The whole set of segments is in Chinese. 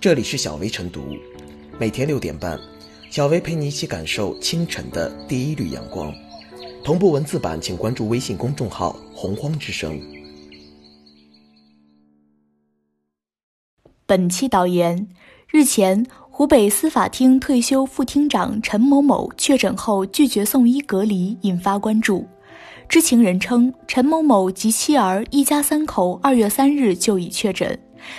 这里是小薇晨读，每天六点半，小薇陪你一起感受清晨的第一缕阳光。同步文字版，请关注微信公众号“洪荒之声”。本期导言：日前，湖北司法厅退休副厅长陈某某确诊后拒绝送医隔离，引发关注。知情人称，陈某某及妻儿一家三口二月三日就已确诊。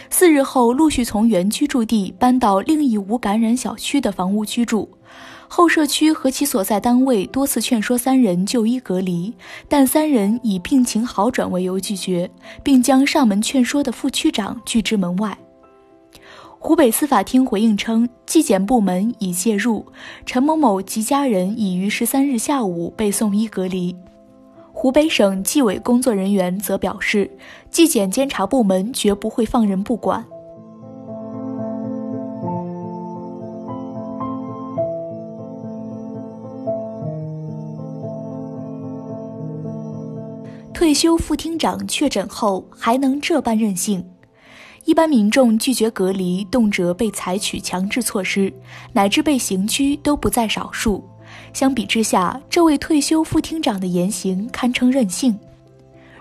四日后，陆续从原居住地搬到另一无感染小区的房屋居住。后社区和其所在单位多次劝说三人就医隔离，但三人以病情好转为由拒绝，并将上门劝说的副区长拒之门外。湖北司法厅回应称，纪检部门已介入，陈某某及家人已于十三日下午被送医隔离。湖北省纪委工作人员则表示，纪检监察部门绝不会放任不管。退休副厅长确诊后还能这般任性？一般民众拒绝隔离，动辄被采取强制措施，乃至被刑拘都不在少数。相比之下，这位退休副厅长的言行堪称任性，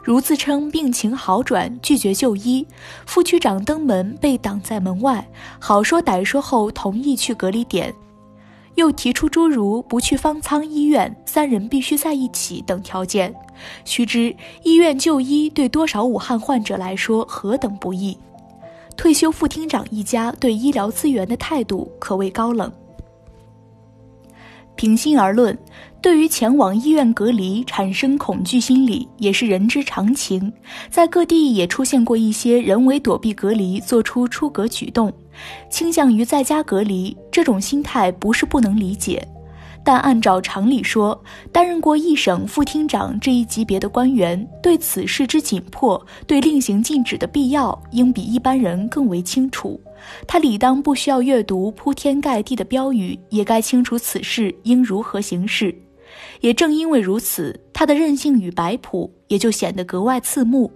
如自称病情好转拒绝就医，副区长登门被挡在门外，好说歹说后同意去隔离点，又提出诸如不去方舱医院、三人必须在一起等条件。须知医院就医对多少武汉患者来说何等不易，退休副厅长一家对医疗资源的态度可谓高冷。平心而论，对于前往医院隔离产生恐惧心理也是人之常情。在各地也出现过一些人为躲避隔离，做出出格举动，倾向于在家隔离。这种心态不是不能理解。但按照常理说，担任过一省副厅长这一级别的官员，对此事之紧迫，对令行禁止的必要，应比一般人更为清楚。他理当不需要阅读铺天盖地的标语，也该清楚此事应如何行事。也正因为如此，他的任性与摆谱也就显得格外刺目。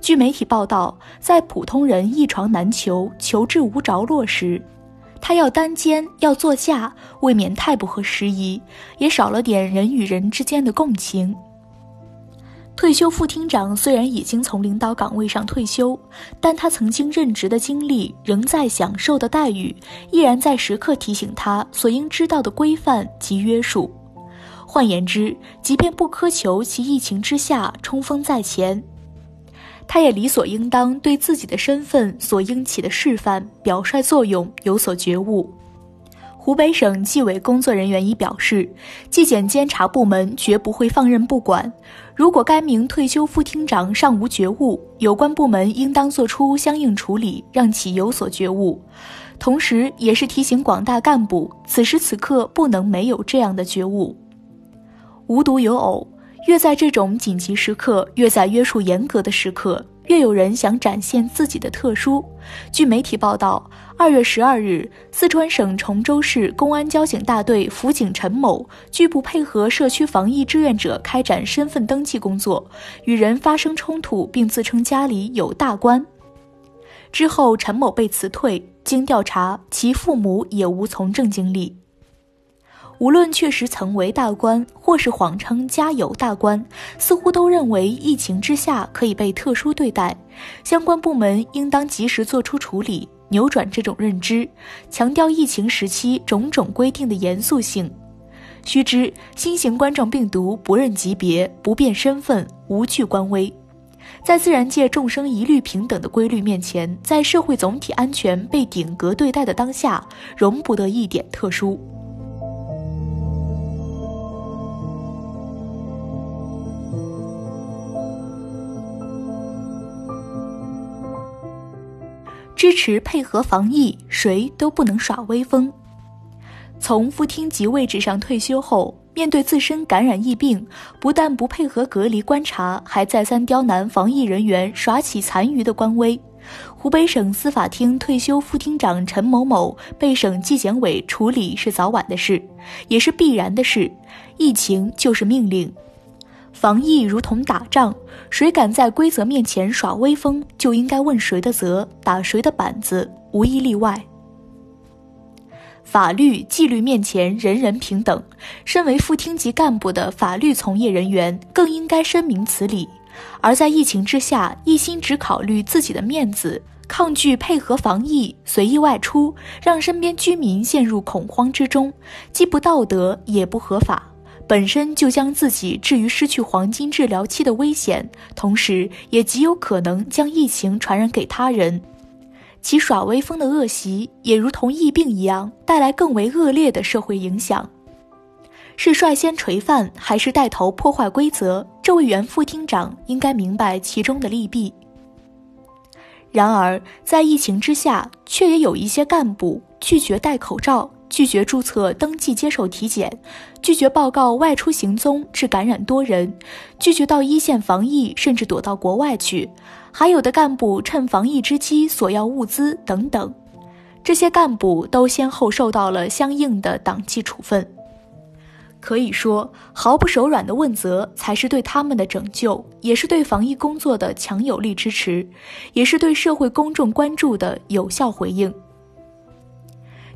据媒体报道，在普通人一床难求、求治无着落时，他要单肩，要坐驾，未免太不合时宜，也少了点人与人之间的共情。退休副厅长虽然已经从领导岗位上退休，但他曾经任职的经历，仍在享受的待遇，依然在时刻提醒他所应知道的规范及约束。换言之，即便不苛求其疫情之下冲锋在前。他也理所应当对自己的身份所应起的示范、表率作用有所觉悟。湖北省纪委工作人员已表示，纪检监察部门绝不会放任不管。如果该名退休副厅长尚无觉悟，有关部门应当作出相应处理，让其有所觉悟。同时，也是提醒广大干部，此时此刻不能没有这样的觉悟。无独有偶。越在这种紧急时刻，越在约束严格的时刻，越有人想展现自己的特殊。据媒体报道，二月十二日，四川省崇州市公安交警大队辅警陈某拒不配合社区防疫志愿者开展身份登记工作，与人发生冲突，并自称家里有大官。之后，陈某被辞退。经调查，其父母也无从政经历。无论确实曾为大官，或是谎称家有大官，似乎都认为疫情之下可以被特殊对待，相关部门应当及时做出处理，扭转这种认知，强调疫情时期种种规定的严肃性。须知，新型冠状病毒不认级别、不辨身份、无惧官威，在自然界众生一律平等的规律面前，在社会总体安全被顶格对待的当下，容不得一点特殊。支持配合防疫，谁都不能耍威风。从副厅级位置上退休后，面对自身感染疫病，不但不配合隔离观察，还再三刁难防疫人员，耍起残余的官威。湖北省司法厅退休副厅长陈某某被省纪检委处理是早晚的事，也是必然的事。疫情就是命令。防疫如同打仗，谁敢在规则面前耍威风，就应该问谁的责，打谁的板子。无一例外。法律纪律面前人人平等，身为副厅级干部的法律从业人员更应该深明此理。而在疫情之下，一心只考虑自己的面子，抗拒配合防疫，随意外出，让身边居民陷入恐慌之中，既不道德也不合法，本身就将自己置于失去黄金治疗期的危险，同时也极有可能将疫情传染给他人。其耍威风的恶习，也如同疫病一样，带来更为恶劣的社会影响。是率先垂范，还是带头破坏规则？这位原副厅长应该明白其中的利弊。然而，在疫情之下，却也有一些干部拒绝戴口罩，拒绝注册登记接受体检，拒绝报告外出行踪致感染多人，拒绝到一线防疫，甚至躲到国外去。还有的干部趁防疫之机索要物资等等，这些干部都先后受到了相应的党纪处分。可以说，毫不手软的问责才是对他们的拯救，也是对防疫工作的强有力支持，也是对社会公众关注的有效回应。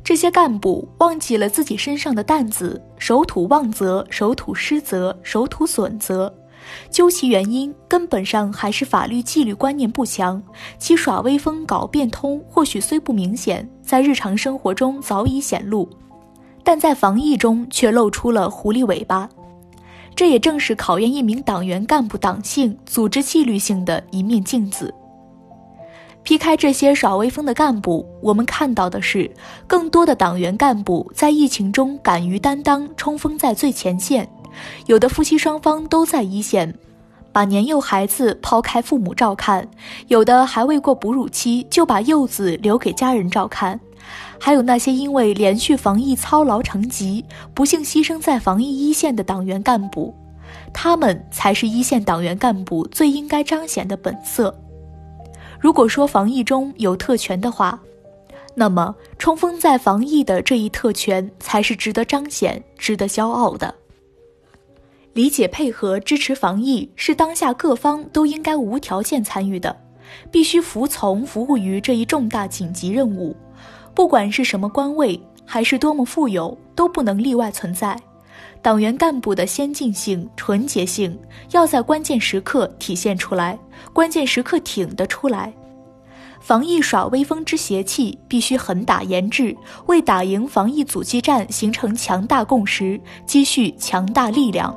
这些干部忘记了自己身上的担子，守土忘责，守土失责，守土损责。究其原因，根本上还是法律纪律观念不强。其耍威风、搞变通，或许虽不明显，在日常生活中早已显露，但在防疫中却露出了狐狸尾巴。这也正是考验一名党员干部党性、组织纪律性的一面镜子。劈开这些耍威风的干部，我们看到的是更多的党员干部在疫情中敢于担当，冲锋在最前线。有的夫妻双方都在一线，把年幼孩子抛开父母照看；有的还未过哺乳期就把幼子留给家人照看；还有那些因为连续防疫操劳成疾，不幸牺牲在防疫一线的党员干部，他们才是一线党员干部最应该彰显的本色。如果说防疫中有特权的话，那么冲锋在防疫的这一特权才是值得彰显、值得骄傲的。理解、配合、支持防疫是当下各方都应该无条件参与的，必须服从、服务于这一重大紧急任务。不管是什么官位，还是多么富有，都不能例外存在。党员干部的先进性、纯洁性要在关键时刻体现出来，关键时刻挺得出来。防疫耍威风之邪气必须狠打严治，为打赢防疫阻击战形成强大共识，积蓄强大力量。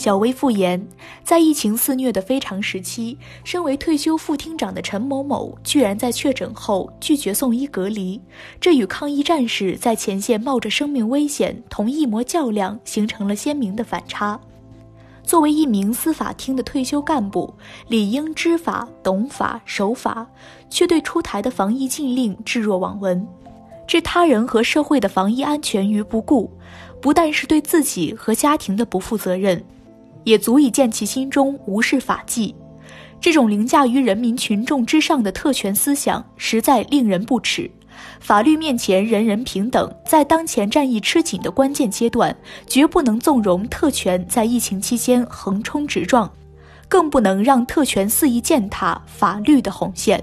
小微复言，在疫情肆虐的非常时期，身为退休副厅长的陈某某，居然在确诊后拒绝送医隔离，这与抗疫战士在前线冒着生命危险同一模较量，形成了鲜明的反差。作为一名司法厅的退休干部，理应知法、懂法、守法，却对出台的防疫禁令置若罔闻，置他人和社会的防疫安全于不顾，不但是对自己和家庭的不负责任。也足以见其心中无视法纪，这种凌驾于人民群众之上的特权思想，实在令人不齿。法律面前人人平等，在当前战役吃紧的关键阶段，绝不能纵容特权在疫情期间横冲直撞，更不能让特权肆意践踏法律的红线。